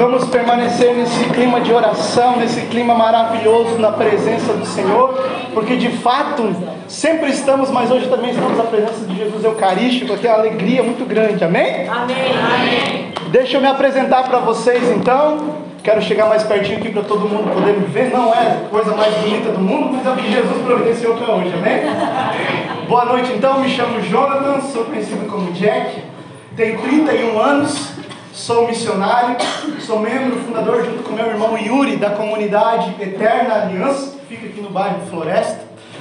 vamos permanecer nesse clima de oração, nesse clima maravilhoso na presença do Senhor, porque de fato sempre estamos, mas hoje também estamos na presença de Jesus Eucarístico, que é uma alegria muito grande, amém? Amém. amém. Deixa eu me apresentar para vocês então. Quero chegar mais pertinho aqui para todo mundo poder me ver. Não é a coisa mais bonita do mundo, mas é o que Jesus providenciou para hoje, amém? Boa noite então, me chamo Jonathan, sou conhecido como Jack, tenho 31 anos, sou missionário, sou membro fundador junto com meu irmão Yuri da comunidade Eterna Aliança, que fica aqui no bairro Floresta.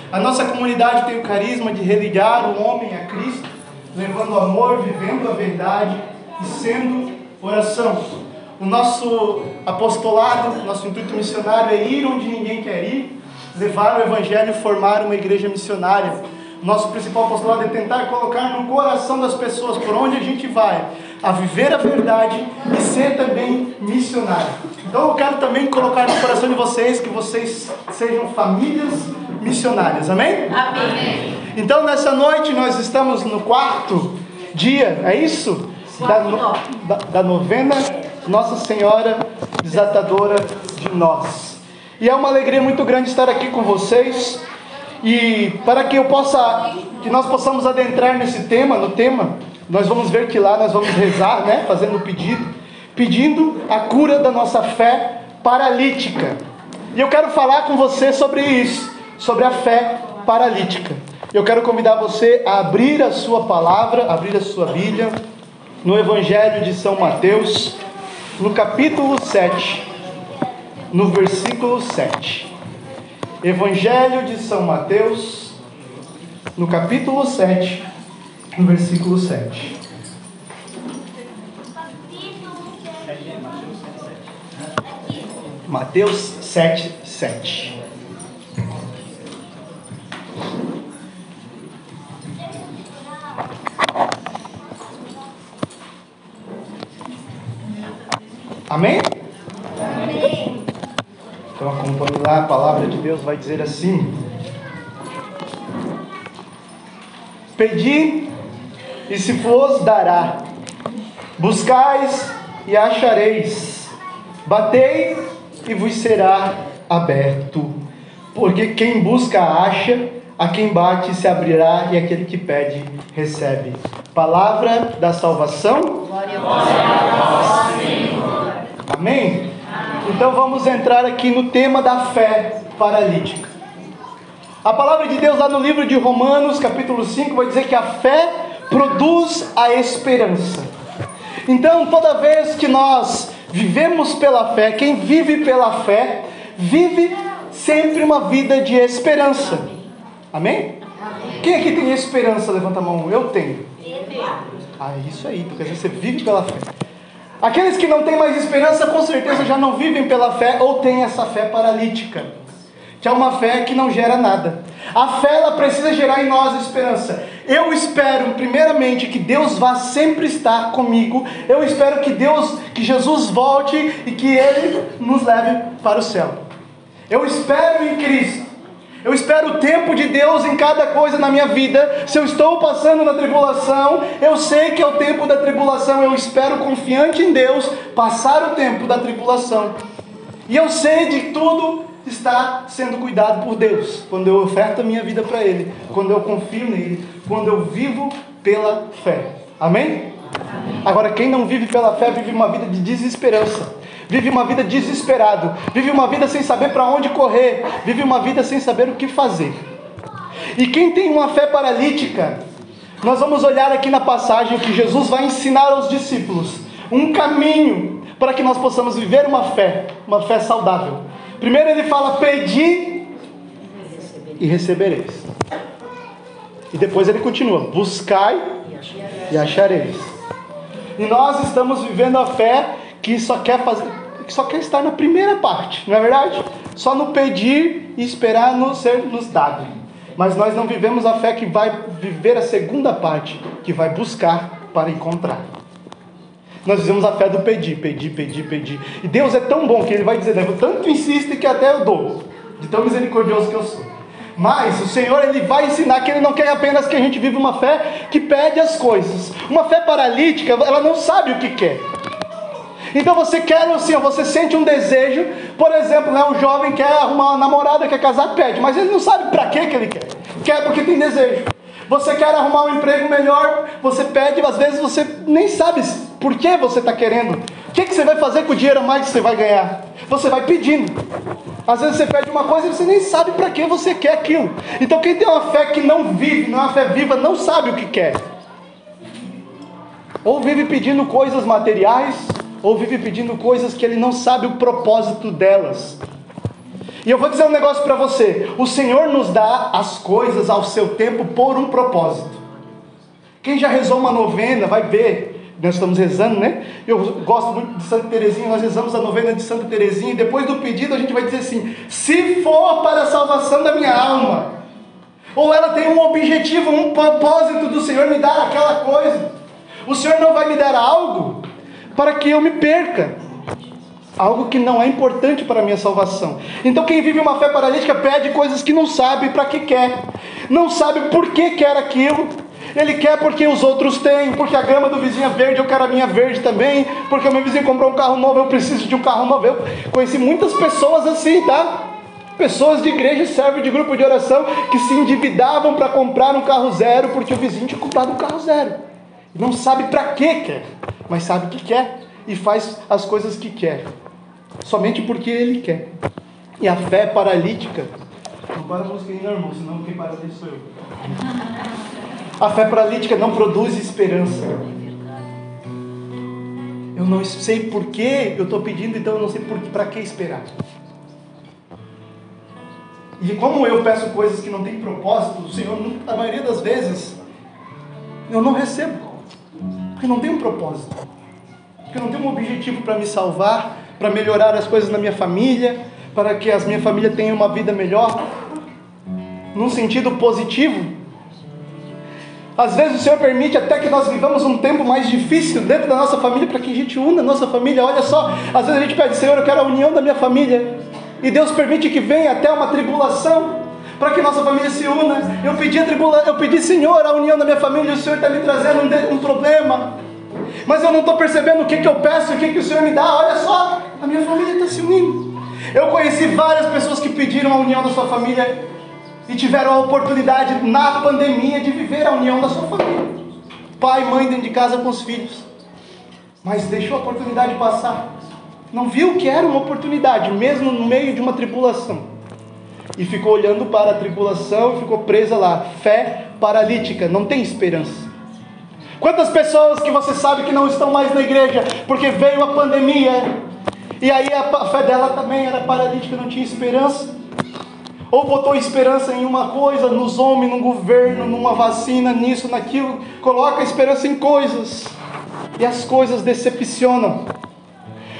A nossa comunidade tem o carisma de religar o homem a Cristo, levando amor, vivendo a verdade e sendo oração. O nosso apostolado, nosso intuito missionário é ir onde ninguém quer ir, levar o Evangelho e formar uma igreja missionária. Nosso principal apostolado é tentar colocar no coração das pessoas por onde a gente vai, a viver a verdade e ser também missionário. Então eu quero também colocar no coração de vocês que vocês sejam famílias missionárias, amém? Amém. Então nessa noite nós estamos no quarto dia, é isso? Da, no, da, da novena nossa Senhora desatadora de nós. E é uma alegria muito grande estar aqui com vocês. E para que eu possa, que nós possamos adentrar nesse tema, no tema, nós vamos ver que lá nós vamos rezar, né, fazendo o pedido, pedindo a cura da nossa fé paralítica. E eu quero falar com você sobre isso, sobre a fé paralítica. Eu quero convidar você a abrir a sua palavra, abrir a sua Bíblia no Evangelho de São Mateus, no capítulo 7, no versículo 7. Evangelho de São Mateus, no capítulo 7, no versículo 7. Mateus 7, 7. Amém? Amém. Então acompanhe lá, a palavra de Deus vai dizer assim: Pedi e se vos dará, buscais e achareis, batei e vos será aberto. Porque quem busca acha, a quem bate se abrirá e aquele que pede recebe. Palavra da salvação. Glória a Deus. Amém? Então vamos entrar aqui no tema da fé paralítica. A palavra de Deus lá no livro de Romanos, capítulo 5, vai dizer que a fé produz a esperança. Então, toda vez que nós vivemos pela fé, quem vive pela fé, vive sempre uma vida de esperança. Amém? Quem aqui tem esperança? Levanta a mão. Eu tenho. Ah, isso aí, porque você vive pela fé. Aqueles que não têm mais esperança, com certeza já não vivem pela fé ou têm essa fé paralítica, que é uma fé que não gera nada. A fé ela precisa gerar em nós esperança. Eu espero, primeiramente, que Deus vá sempre estar comigo. Eu espero que Deus, que Jesus volte e que Ele nos leve para o céu. Eu espero em Cristo. Eu espero o tempo de Deus em cada coisa na minha vida. Se eu estou passando na tribulação, eu sei que é o tempo da tribulação. Eu espero confiante em Deus passar o tempo da tribulação. E eu sei de tudo está sendo cuidado por Deus. Quando eu oferto a minha vida para Ele, quando eu confio nele, quando eu vivo pela fé. Amém? Amém? Agora, quem não vive pela fé vive uma vida de desesperança vive uma vida desesperado, vive uma vida sem saber para onde correr, vive uma vida sem saber o que fazer. E quem tem uma fé paralítica, nós vamos olhar aqui na passagem que Jesus vai ensinar aos discípulos um caminho para que nós possamos viver uma fé, uma fé saudável. Primeiro ele fala: pedi e recebereis. E depois ele continua: buscai e achareis. E nós estamos vivendo a fé que só quer fazer, que só quer estar na primeira parte, não é verdade? Só no pedir e esperar no ser nos dado. Mas nós não vivemos a fé que vai viver a segunda parte, que vai buscar para encontrar. Nós vivemos a fé do pedir, pedir, pedir, pedir. E Deus é tão bom que Ele vai dizer, eu tanto insisto que até eu dou, de tão misericordioso que eu sou. Mas o Senhor ele vai ensinar que ele não quer apenas que a gente viva uma fé que pede as coisas. Uma fé paralítica, ela não sabe o que quer. Então você quer assim, você sente um desejo, por exemplo, né, um jovem quer arrumar uma namorada, quer casar, pede, mas ele não sabe para que ele quer. Quer porque tem desejo. Você quer arrumar um emprego melhor, você pede, às vezes você nem sabe por que você está querendo. O que, que você vai fazer com o dinheiro a mais que você vai ganhar? Você vai pedindo. Às vezes você pede uma coisa e você nem sabe para que você quer aquilo. Então quem tem uma fé que não vive, não é uma fé viva, não sabe o que quer. Ou vive pedindo coisas materiais, ou vive pedindo coisas que ele não sabe o propósito delas. E eu vou dizer um negócio para você: o Senhor nos dá as coisas ao seu tempo por um propósito. Quem já rezou uma novena vai ver. Nós estamos rezando, né? Eu gosto muito de Santa Teresinha, nós rezamos a novena de Santa Teresinha, e depois do pedido a gente vai dizer assim: se for para a salvação da minha alma, ou ela tem um objetivo, um propósito do Senhor me dar aquela coisa, o Senhor não vai me dar algo para que eu me perca. Algo que não é importante para a minha salvação. Então, quem vive uma fé paralítica pede coisas que não sabe para que quer, não sabe por que quer aquilo. Ele quer porque os outros têm, porque a grama do vizinho é verde, eu quero a minha verde também, porque o meu vizinho comprou um carro novo, eu preciso de um carro novo. Eu conheci muitas pessoas assim, tá? Pessoas de igreja servem de grupo de oração que se endividavam para comprar um carro zero porque o vizinho tinha comprado um carro zero. Não sabe para que quer, mas sabe que quer e faz as coisas que quer, somente porque ele quer. E a fé paralítica. Não para a música aí, irmão, senão quem paralítico sou eu. A fé paralítica não produz esperança. Eu não sei por que eu estou pedindo, então eu não sei para que esperar. E como eu peço coisas que não têm propósito, o Senhor, a maioria das vezes, eu não recebo. Porque não tem um propósito. Porque não tem um objetivo para me salvar, para melhorar as coisas na minha família, para que a minha família tenha uma vida melhor. Num sentido positivo. Às vezes o Senhor permite até que nós vivamos um tempo mais difícil dentro da nossa família para que a gente una a nossa família. Olha só, às vezes a gente pede, Senhor, eu quero a união da minha família. E Deus permite que venha até uma tribulação para que nossa família se una. Eu pedi, a tribula... eu pedi, Senhor, a união da minha família, e o Senhor está me trazendo um, um problema. Mas eu não estou percebendo o que, que eu peço, o que, que o Senhor me dá. Olha só, a minha família está se unindo. Eu conheci várias pessoas que pediram a união da sua família e tiveram a oportunidade na pandemia de viver a união da sua família. Pai mãe dentro de casa com os filhos. Mas deixou a oportunidade passar. Não viu que era uma oportunidade, mesmo no meio de uma tribulação. E ficou olhando para a tribulação e ficou presa lá. Fé paralítica, não tem esperança. Quantas pessoas que você sabe que não estão mais na igreja porque veio a pandemia e aí a fé dela também era paralítica, não tinha esperança? Ou botou esperança em uma coisa, nos homens, no governo, numa vacina, nisso, naquilo, coloca esperança em coisas e as coisas decepcionam.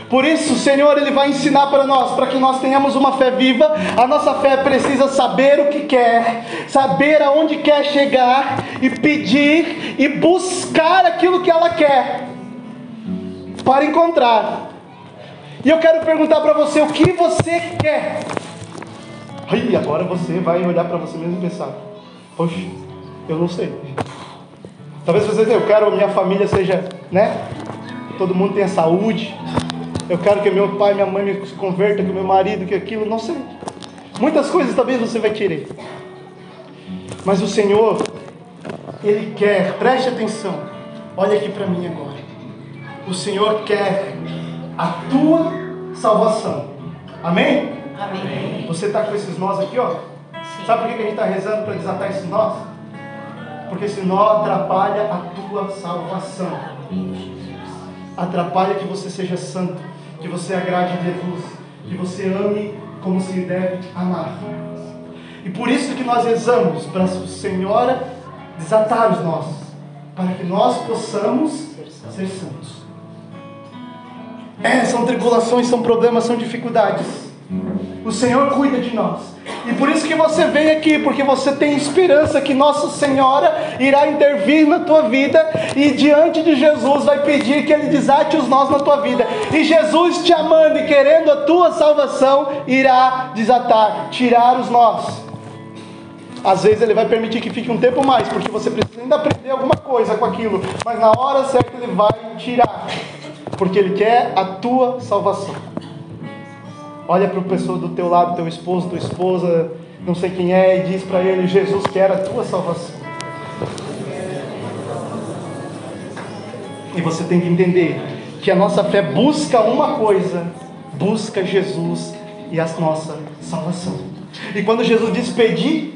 Por isso, o Senhor ele vai ensinar para nós, para que nós tenhamos uma fé viva. A nossa fé precisa saber o que quer, saber aonde quer chegar e pedir e buscar aquilo que ela quer para encontrar. E eu quero perguntar para você o que você quer. Ai, agora você vai olhar para você mesmo e pensar: Poxa, eu não sei. Talvez você diga, eu quero que minha família seja, né? Todo mundo tenha saúde, eu quero que meu pai, minha mãe me converta, que meu marido, que aquilo, não sei. Muitas coisas talvez você vai querer. Mas o Senhor, Ele quer, preste atenção, olha aqui para mim agora. O Senhor quer a tua salvação. Amém? Amém. Você está com esses nós aqui, ó? Sim. Sabe por que a gente está rezando para desatar esses nós? Porque esse nó atrapalha a tua salvação. Atrapalha que você seja santo que você agrade Jesus, que você ame como se deve amar. E por isso que nós rezamos para a Senhora desatar os nós, para que nós possamos ser santos. É, são tribulações, são problemas, são dificuldades. O Senhor cuida de nós. E por isso que você vem aqui, porque você tem esperança que Nossa Senhora irá intervir na tua vida e diante de Jesus vai pedir que Ele desate os nós na tua vida. E Jesus te amando e querendo a tua salvação, irá desatar, tirar os nós. Às vezes ele vai permitir que fique um tempo mais, porque você precisa ainda aprender alguma coisa com aquilo, mas na hora certa ele vai tirar. porque Ele quer a tua salvação. Olha para a pessoa do teu lado, teu esposo, tua esposa, não sei quem é, e diz para ele: Jesus quer a tua salvação. E você tem que entender que a nossa fé busca uma coisa, busca Jesus e a nossa salvação. E quando Jesus diz: Pedi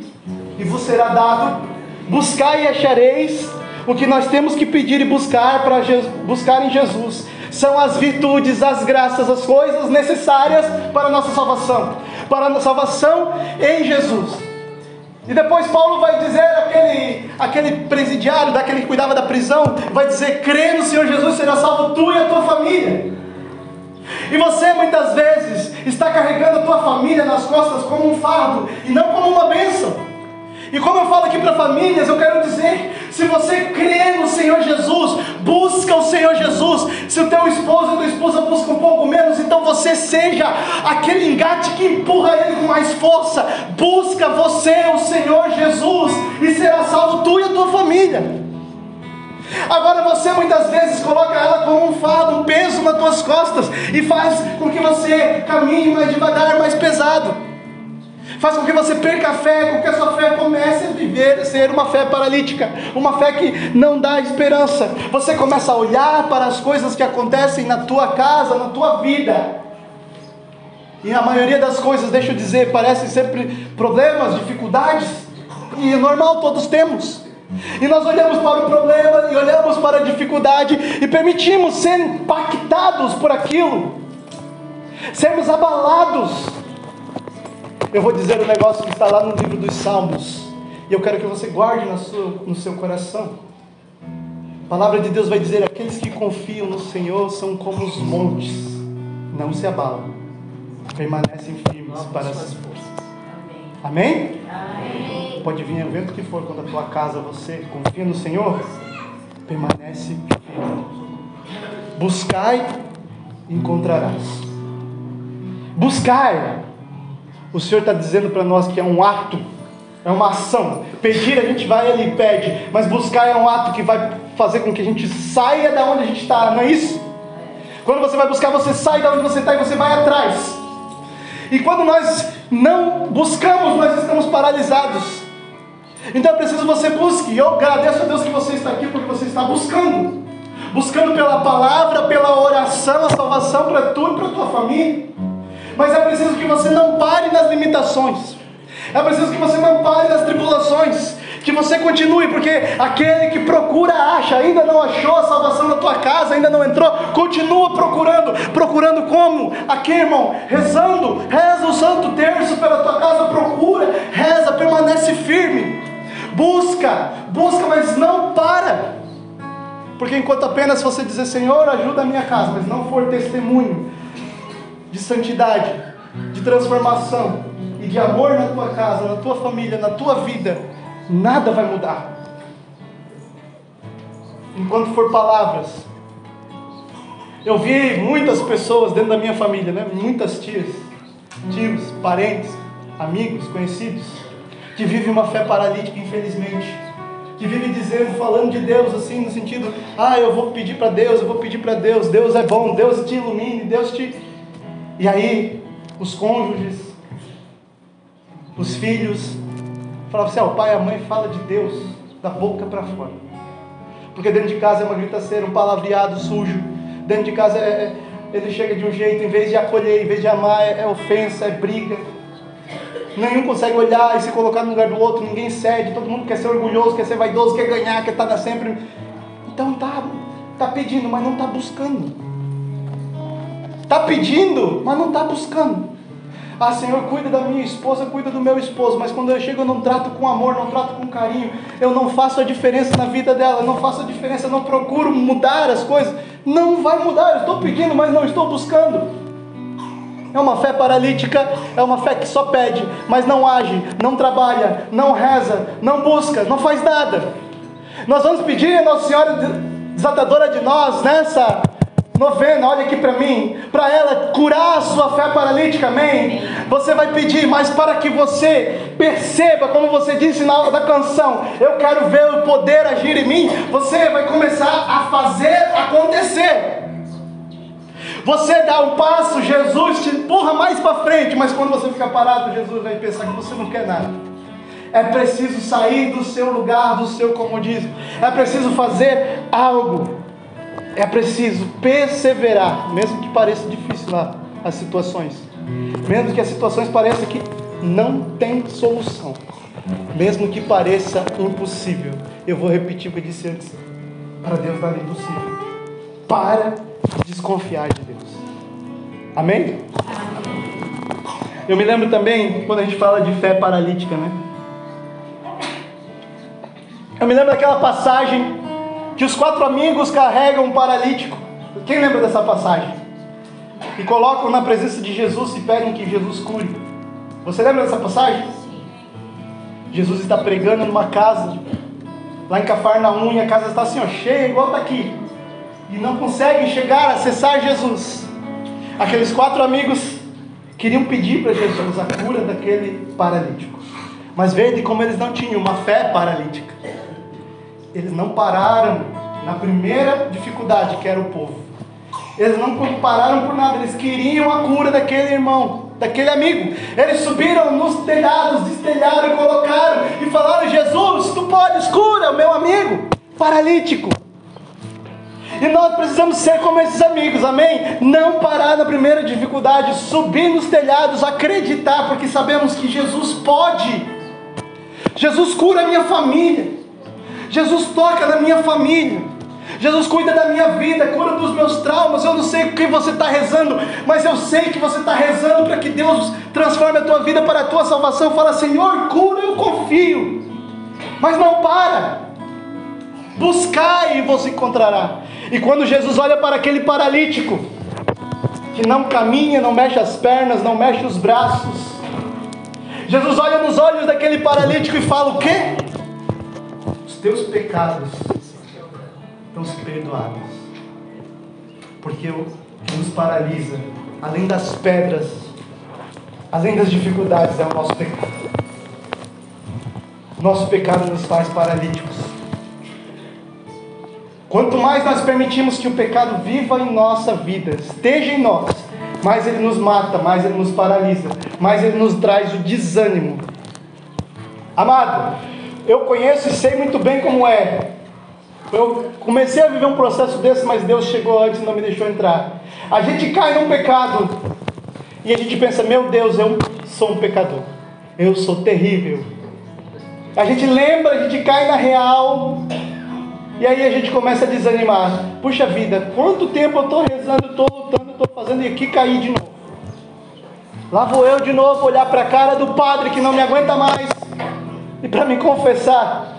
e vos será dado, buscai e achareis, o que nós temos que pedir e buscar para buscar em Jesus são as virtudes, as graças, as coisas necessárias para a nossa salvação, para a salvação em Jesus. E depois Paulo vai dizer aquele, aquele presidiário, daquele que cuidava da prisão, vai dizer: crê no Senhor Jesus, será salvo tu e a tua família. E você muitas vezes está carregando a tua família nas costas como um fardo e não como uma bênção. E como eu falo aqui para famílias, eu quero dizer: se você crê no Senhor Jesus, busca o Senhor Jesus. Se o teu esposo a tua esposa buscam um pouco menos, então você seja aquele engate que empurra ele com mais força. Busca você o Senhor Jesus e será salvo tu e a tua família. Agora você muitas vezes coloca ela como um fardo, um peso nas tuas costas e faz com que você caminhe mais devagar, mais pesado faz com que você perca a fé, com que a sua fé comece a viver, a ser uma fé paralítica, uma fé que não dá esperança. Você começa a olhar para as coisas que acontecem na tua casa, na tua vida. E a maioria das coisas, deixa eu dizer, parecem sempre problemas, dificuldades, e é normal, todos temos. E nós olhamos para o problema e olhamos para a dificuldade e permitimos ser impactados por aquilo, sermos abalados eu vou dizer um negócio que está lá no livro dos Salmos. E eu quero que você guarde no seu, no seu coração. A palavra de Deus vai dizer: aqueles que confiam no Senhor são como os montes, não se abalam, permanecem firmes para as forças. Amém? Amém? Pode vir o vento que for quando a tua casa você confia no Senhor, permanece firme. Buscai, encontrarás. Buscai o Senhor está dizendo para nós que é um ato, é uma ação. Pedir a gente vai ali e pede, mas buscar é um ato que vai fazer com que a gente saia da onde a gente está, não é isso? Quando você vai buscar, você sai da onde você está e você vai atrás. E quando nós não buscamos, nós estamos paralisados. Então é preciso que você busque. Eu agradeço a Deus que você está aqui porque você está buscando. Buscando pela palavra, pela oração, a salvação para tu e para tua família. Mas é preciso que você não pare nas limitações. É preciso que você não pare nas tribulações. Que você continue, porque aquele que procura acha, ainda não achou a salvação na tua casa, ainda não entrou, continua procurando. Procurando como? Aqui, irmão, rezando, reza o santo terço pela tua casa, procura, reza, permanece firme. Busca, busca, mas não para. Porque enquanto apenas você dizer, Senhor, ajuda a minha casa, mas não for testemunho, de santidade, de transformação e de amor na tua casa, na tua família, na tua vida, nada vai mudar. Enquanto for palavras. Eu vi muitas pessoas dentro da minha família, né? muitas tias, tios, parentes, amigos, conhecidos, que vivem uma fé paralítica, infelizmente que vive dizendo, falando de Deus assim, no sentido, ah, eu vou pedir para Deus, eu vou pedir para Deus, Deus é bom, Deus te ilumine, Deus te. E aí, os cônjuges, os filhos, falavam assim: ah, o pai e a mãe fala de Deus da boca para fora. Porque dentro de casa é uma gritaceira, um palavreado sujo. Dentro de casa é, é, ele chega de um jeito, em vez de acolher, em vez de amar, é, é ofensa, é briga. Nenhum consegue olhar e se colocar no lugar do outro, ninguém cede, todo mundo quer ser orgulhoso, quer ser vaidoso, quer ganhar, quer estar sempre. Então tá, tá pedindo, mas não tá buscando. Está pedindo, mas não está buscando. Ah, Senhor, cuida da minha esposa, cuida do meu esposo, mas quando eu chego eu não trato com amor, não trato com carinho, eu não faço a diferença na vida dela, não faço a diferença, não procuro mudar as coisas. Não vai mudar, eu estou pedindo, mas não estou buscando. É uma fé paralítica, é uma fé que só pede, mas não age, não trabalha, não reza, não busca, não faz nada. Nós vamos pedir a Nossa Senhora desatadora de nós nessa novena, olha aqui para mim, para ela curar a sua fé paralítica, amém? Você vai pedir, mas para que você perceba, como você disse na aula da canção, eu quero ver o poder agir em mim, você vai começar a fazer acontecer. Você dá um passo, Jesus te empurra mais para frente, mas quando você fica parado, Jesus vai pensar que você não quer nada. É preciso sair do seu lugar, do seu comodismo. É preciso fazer algo. É preciso perseverar, mesmo que pareça difícil lá as situações. Mesmo que as situações pareçam que não tem solução. Mesmo que pareça impossível. Eu vou repetir o que eu disse antes. Para Deus nada é impossível. Para de desconfiar de Deus. Amém? Eu me lembro também, quando a gente fala de fé paralítica, né? Eu me lembro daquela passagem que os quatro amigos carregam um paralítico. Quem lembra dessa passagem? E colocam na presença de Jesus e pedem que Jesus cure. Você lembra dessa passagem? Jesus está pregando numa casa, lá em Cafarnaum, e a casa está assim, ó, cheia, igual está aqui. E não conseguem chegar, acessar Jesus. Aqueles quatro amigos queriam pedir para Jesus a cura daquele paralítico. Mas vede como eles não tinham uma fé paralítica. Eles não pararam na primeira dificuldade, que era o povo. Eles não pararam por nada, eles queriam a cura daquele irmão, daquele amigo. Eles subiram nos telhados, destelharam e colocaram e falaram: Jesus, tu podes cura meu amigo paralítico. E nós precisamos ser como esses amigos, amém? Não parar na primeira dificuldade, subir nos telhados, acreditar, porque sabemos que Jesus pode. Jesus cura a minha família. Jesus toca na minha família. Jesus cuida da minha vida, cura dos meus traumas. Eu não sei o que você está rezando, mas eu sei que você está rezando para que Deus transforme a tua vida para a tua salvação. Fala, Senhor, cura, eu confio. Mas não para. Buscai e você encontrará. E quando Jesus olha para aquele paralítico, que não caminha, não mexe as pernas, não mexe os braços, Jesus olha nos olhos daquele paralítico e fala: O quê? Teus pecados estão perdoados. Porque o que nos paralisa, além das pedras, além das dificuldades, é o nosso pecado. Nosso pecado nos faz paralíticos. Quanto mais nós permitimos que o pecado viva em nossa vida, esteja em nós, mais ele nos mata, mais ele nos paralisa, mais ele nos traz o desânimo. Amado, eu conheço e sei muito bem como é. Eu comecei a viver um processo desse, mas Deus chegou antes e não me deixou entrar. A gente cai num pecado e a gente pensa: meu Deus, eu sou um pecador, eu sou terrível. A gente lembra, a gente cai na real, e aí a gente começa a desanimar. Puxa vida, quanto tempo eu estou rezando, estou lutando, estou fazendo e aqui cair de novo. Lá vou eu de novo olhar para a cara do padre que não me aguenta mais e para me confessar.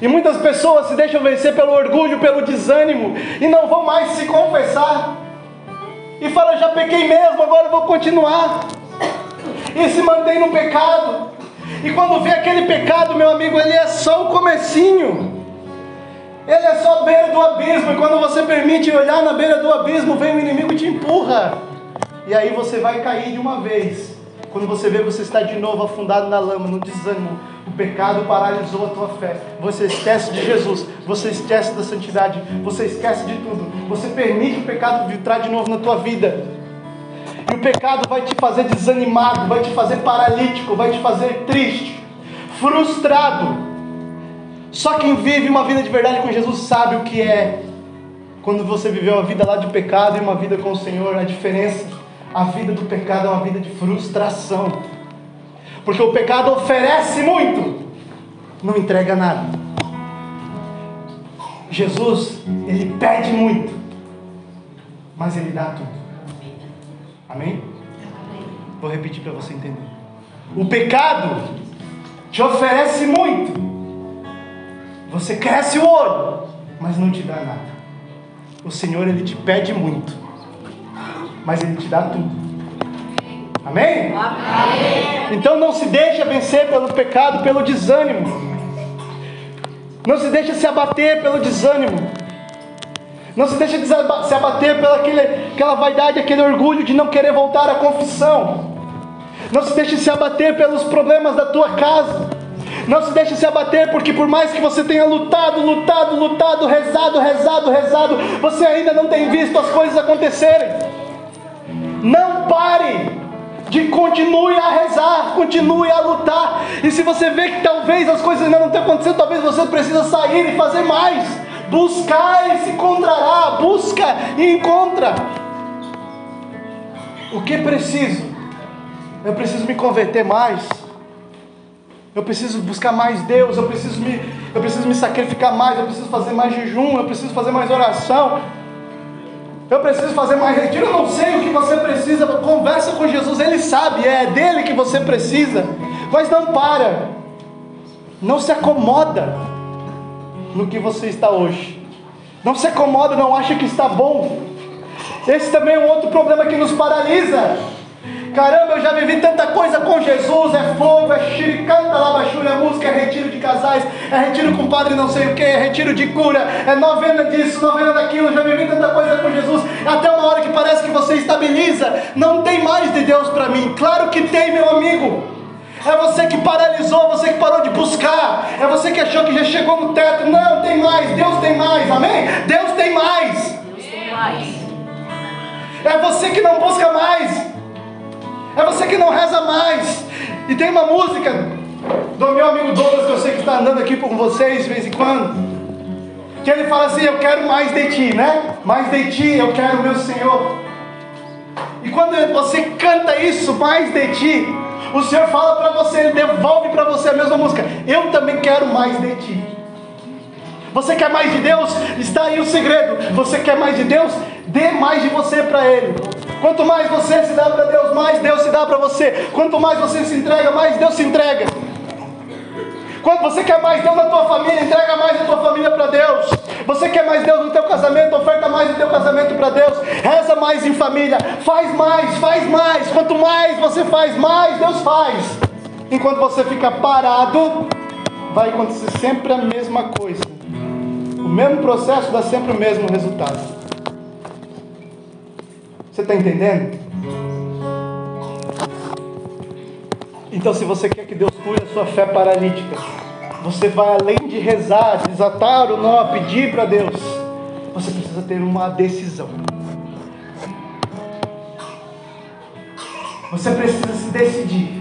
E muitas pessoas se deixam vencer pelo orgulho, pelo desânimo e não vão mais se confessar. E fala, já pequei mesmo, agora vou continuar. E se mantém no pecado. E quando vê aquele pecado, meu amigo, ele é só o comecinho. Ele é só a beira do abismo. E quando você permite olhar na beira do abismo, vem o inimigo e te empurra. E aí você vai cair de uma vez. Quando você vê, você está de novo afundado na lama, no desânimo. O pecado paralisou a tua fé. Você esquece de Jesus. Você esquece da santidade. Você esquece de tudo. Você permite o pecado entrar de novo na tua vida. E o pecado vai te fazer desanimado, vai te fazer paralítico, vai te fazer triste, frustrado. Só quem vive uma vida de verdade com Jesus sabe o que é quando você viveu uma vida lá de pecado e uma vida com o Senhor, a diferença. A vida do pecado é uma vida de frustração. Porque o pecado oferece muito, não entrega nada. Jesus, ele pede muito, mas ele dá tudo. Amém? Vou repetir para você entender. O pecado te oferece muito. Você cresce o olho, mas não te dá nada. O Senhor ele te pede muito, mas ele te dá tudo. Amém? Amém? Então não se deixa vencer pelo pecado, pelo desânimo. Não se deixa se abater pelo desânimo. Não se deixa se abater pela aquele, aquela vaidade, aquele orgulho de não querer voltar à confissão. Não se deixe se abater pelos problemas da tua casa. Não se deixe se abater, porque por mais que você tenha lutado, lutado, lutado, rezado, rezado, rezado, você ainda não tem visto as coisas acontecerem. Não pare de continue a rezar, continue a lutar. E se você vê que talvez as coisas ainda não estão acontecendo, talvez você precisa sair e fazer mais. Buscar e se encontrará, busca e encontra. O que preciso? Eu preciso me converter mais. Eu preciso buscar mais Deus, eu preciso me, eu preciso me sacrificar mais, eu preciso fazer mais jejum, eu preciso fazer mais oração. Eu preciso fazer mais retiro, eu não sei o que você precisa. Conversa com Jesus, Ele sabe, é dele que você precisa. Mas não para, não se acomoda no que você está hoje. Não se acomoda, não acha que está bom. Esse também é um outro problema que nos paralisa. Caramba, eu já vivi tanta coisa com Jesus, é fogo, é xiricanta, labachura, é música, é retiro de casais, é retiro com padre não sei o que, é retiro de cura, é novena disso, novena daquilo, já vivi tanta coisa com Jesus, até uma hora que parece que você estabiliza, não tem mais de Deus para mim, claro que tem meu amigo, é você que paralisou, você que parou de buscar, é você que achou que já chegou no teto, não, tem mais, Deus tem mais, amém? Deus tem mais, Deus tem mais. é você que não busca mais, é você que não reza mais. E tem uma música do meu amigo Douglas, que eu sei que está andando aqui com vocês de vez em quando. Que ele fala assim: Eu quero mais de ti, né? Mais de ti, eu quero meu Senhor. E quando você canta isso, mais de ti, o Senhor fala para você, ele devolve para você a mesma música. Eu também quero mais de ti. Você quer mais de Deus? Está aí o segredo. Você quer mais de Deus? Dê mais de você para Ele. Quanto mais você se dá para Deus, mais Deus se dá para você. Quanto mais você se entrega, mais Deus se entrega. Quando você quer mais Deus na tua família, entrega mais a tua família para Deus. Você quer mais Deus no teu casamento, oferta mais o teu casamento para Deus. Reza mais em família, faz mais, faz mais. Quanto mais você faz, mais Deus faz. Enquanto você fica parado, vai acontecer sempre a mesma coisa. O mesmo processo dá sempre o mesmo resultado. Você está entendendo? Então, se você quer que Deus cure a sua fé paralítica, você vai além de rezar, desatar o nó, pedir para Deus. Você precisa ter uma decisão. Você precisa se decidir.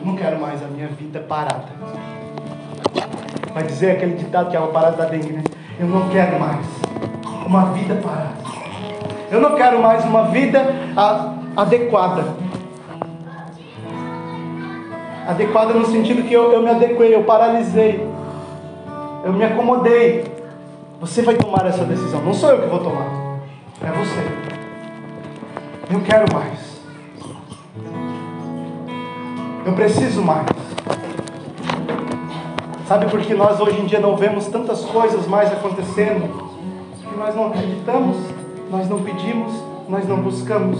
Eu não quero mais a minha vida parada. Vai dizer aquele ditado que é uma parada da dengue, né? Eu não quero mais uma vida parada. Eu não quero mais uma vida adequada. Adequada no sentido que eu, eu me adequei, eu paralisei, eu me acomodei. Você vai tomar essa decisão, não sou eu que vou tomar, é você. Eu quero mais. Eu preciso mais. Sabe por que nós hoje em dia não vemos tantas coisas mais acontecendo? Que nós não acreditamos nós não pedimos, nós não buscamos.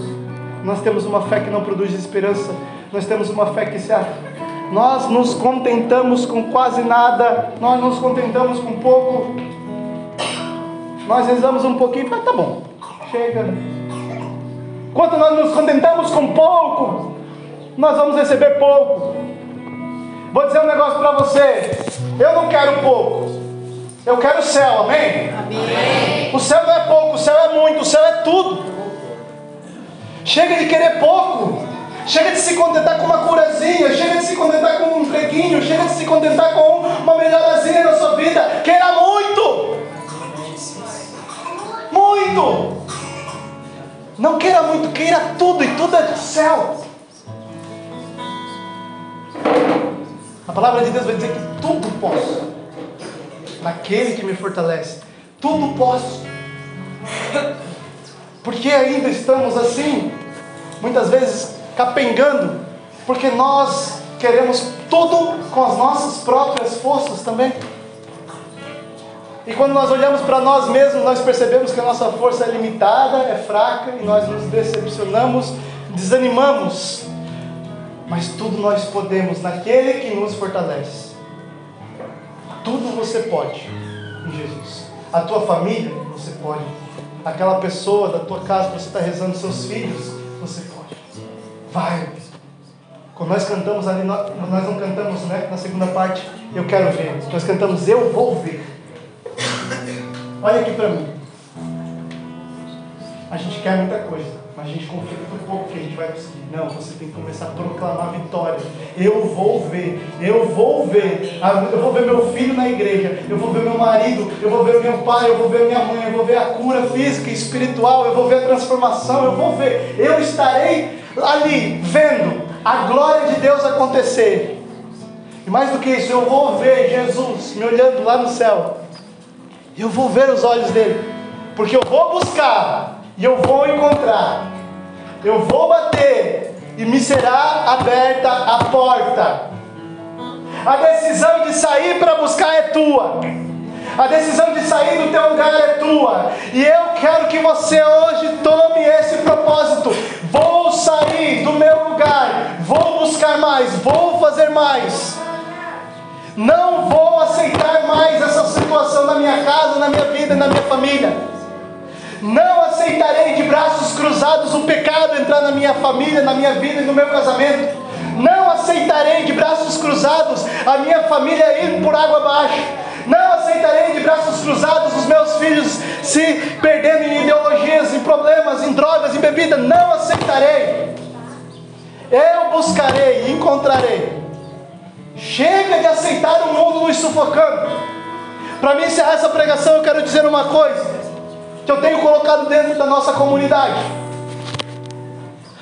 Nós temos uma fé que não produz esperança. Nós temos uma fé que se nós nos contentamos com quase nada, nós nos contentamos com pouco. Nós rezamos um pouquinho e tá bom, chega. Quando nós nos contentamos com pouco, nós vamos receber pouco. Vou dizer um negócio para você. Eu não quero pouco. Eu quero o céu, amém? Amém? O céu não é pouco, o céu é muito, o céu é tudo. Chega de querer pouco. Chega de se contentar com uma curazinha, chega de se contentar com um freguinho, chega de se contentar com uma melhorazinha na sua vida. Queira muito! Muito! Não queira muito, queira tudo, e tudo é do céu. A palavra de Deus vai dizer que tudo posso naquele que me fortalece. Tudo posso. Porque ainda estamos assim, muitas vezes capengando, porque nós queremos tudo com as nossas próprias forças também. E quando nós olhamos para nós mesmos, nós percebemos que a nossa força é limitada, é fraca, e nós nos decepcionamos, desanimamos. Mas tudo nós podemos naquele que nos fortalece. Tudo você pode em Jesus. A tua família, você pode. Aquela pessoa da tua casa que você está rezando, seus filhos, você pode. Vai. Quando nós cantamos ali, nós não cantamos né, na segunda parte, eu quero ver. Nós cantamos, eu vou ver. Olha aqui para mim. A gente quer muita coisa, Mas a gente confia muito pouco que a gente vai conseguir. Não, você tem que começar a proclamar vitória. Eu vou ver, eu vou ver. Eu vou ver meu filho na igreja, eu vou ver meu marido, eu vou ver meu pai, eu vou ver minha mãe, eu vou ver a cura física e espiritual, eu vou ver a transformação, eu vou ver. Eu estarei ali vendo a glória de Deus acontecer. E mais do que isso, eu vou ver Jesus me olhando lá no céu. Eu vou ver os olhos dele. Porque eu vou buscar e eu vou encontrar. Eu vou bater e me será aberta a porta. A decisão de sair para buscar é tua. A decisão de sair do teu lugar é tua. E eu quero que você hoje tome esse propósito. Vou sair do meu lugar. Vou buscar mais. Vou fazer mais. Não vou aceitar mais essa situação na minha casa, na minha vida e na minha família. Não aceitarei de braços cruzados o pecado entrar na minha família, na minha vida e no meu casamento. Não aceitarei de braços cruzados a minha família ir por água abaixo. Não aceitarei de braços cruzados os meus filhos se perdendo em ideologias, em problemas, em drogas, em bebida. Não aceitarei. Eu buscarei e encontrarei. Chega de aceitar o mundo nos sufocando. Para mim encerrar essa pregação, eu quero dizer uma coisa que eu tenho colocado dentro da nossa comunidade.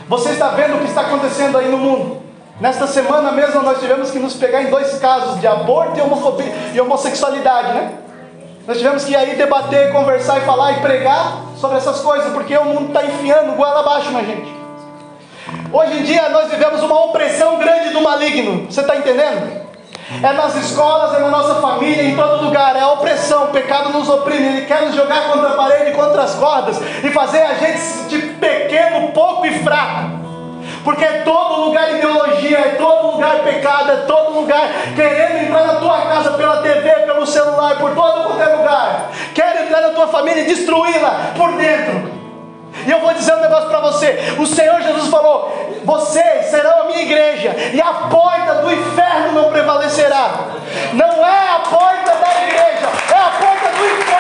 Você está vendo o que está acontecendo aí no mundo. Nesta semana mesmo nós tivemos que nos pegar em dois casos de aborto e, homofobia, e homossexualidade, né? Nós tivemos que aí debater, conversar e falar e pregar sobre essas coisas, porque o mundo está enfiando goela abaixo na gente. Hoje em dia nós vivemos uma opressão grande do maligno. Você está entendendo? É nas escolas, é na nossa família, em todo lugar. É a opressão, o pecado nos oprime. Ele quer nos jogar contra a parede, contra as cordas e fazer a gente sentir pequeno, pouco e fraco. Porque é todo lugar ideologia, é todo lugar pecado, é todo lugar querendo entrar na tua casa pela TV, pelo celular, por todo quanto é lugar. Quer entrar na tua família e destruí-la por dentro. E eu vou dizer um negócio para você: o Senhor Jesus falou: vocês serão a minha igreja, e a porta do. Não é a porta da igreja, é a porta do inferno.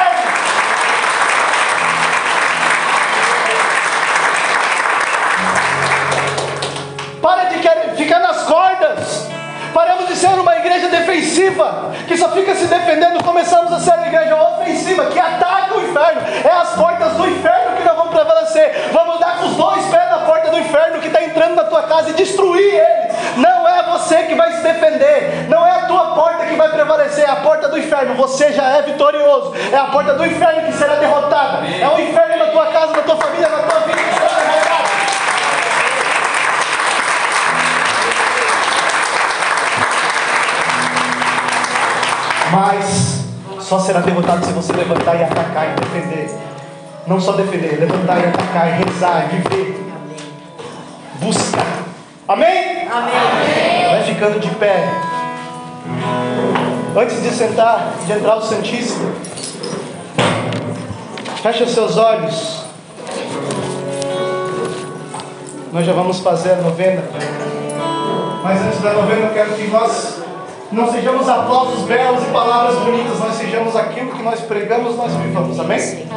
Para de ficar nas cordas. Paramos de ser uma igreja defensiva, que só fica se defendendo. Começamos a ser uma igreja ofensiva, que ataca o inferno. É as portas do inferno que nós vamos prevalecer. Vamos dar com os dois pés na porta do inferno que está entrando na tua casa e destruir ele. Não é você que vai se defender, não é a tua porta que vai prevalecer, é a porta do inferno. Você já é vitorioso. É a porta do inferno que será derrotada. É o inferno na tua casa, na tua família, na tua vida que será. Mas só será derrotado se você levantar e atacar e defender. Não só defender, levantar e atacar, e rezar, e viver. Buscar. Amém? Amém. Vai ficando de pé. Antes de sentar, de entrar o Santíssimo, feche os seus olhos. Nós já vamos fazer a novena. Mas antes da novena, eu quero que nós não sejamos aplausos belos e palavras bonitas, nós sejamos aquilo que nós pregamos, nós vivamos, amém?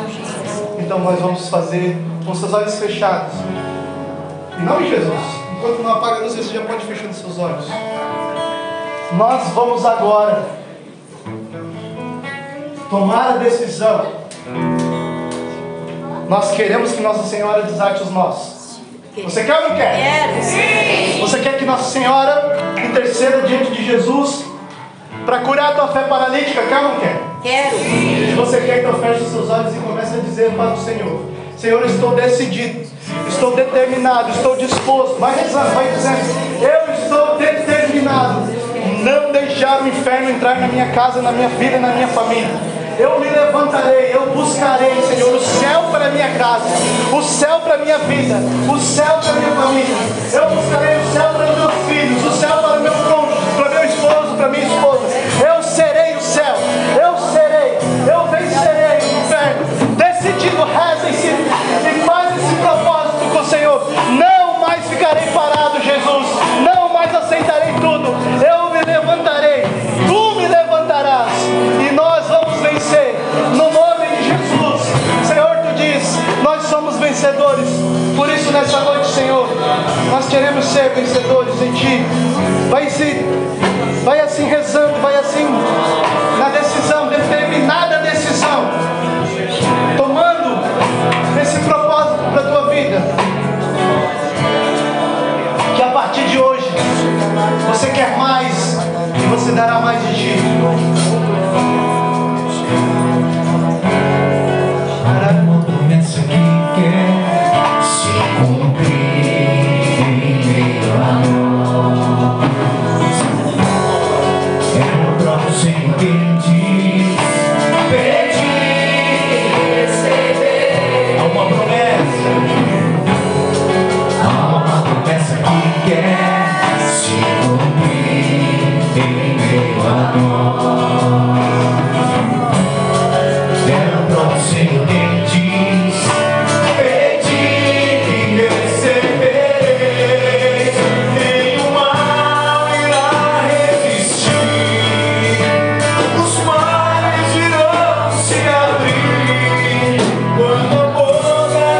Então nós vamos fazer com seus olhos fechados. Em nome de Jesus, enquanto não apaga a luz, você já pode fechar os seus olhos. Nós vamos agora tomar a decisão. Nós queremos que Nossa Senhora desate os nós. Você quer ou não quer? Quero. Sim. Você quer que Nossa Senhora interceda diante de Jesus para curar a tua fé paralítica? Quer ou não quer? Quero. Se você quer, então feche os seus olhos e comece a dizer para o Senhor: Senhor, estou decidido, estou determinado, estou disposto. Vai rezando, vai dizendo: Eu estou determinado. Não deixar o inferno entrar na minha casa, na minha vida na minha família. Eu me levantarei, eu buscarei, Senhor, o céu para minha casa, o céu para minha vida, o céu para minha família. Eu buscarei o céu para meus filhos, o céu para meu cônjuge, para meu esposo, para minha esposa. isso nessa noite, Senhor. Nós queremos ser vencedores em Ti. Vai, se, vai assim rezando, vai assim na decisão, determinada decisão. Tomando esse propósito para a tua vida. Que a partir de hoje você quer mais e você dará mais de Ti.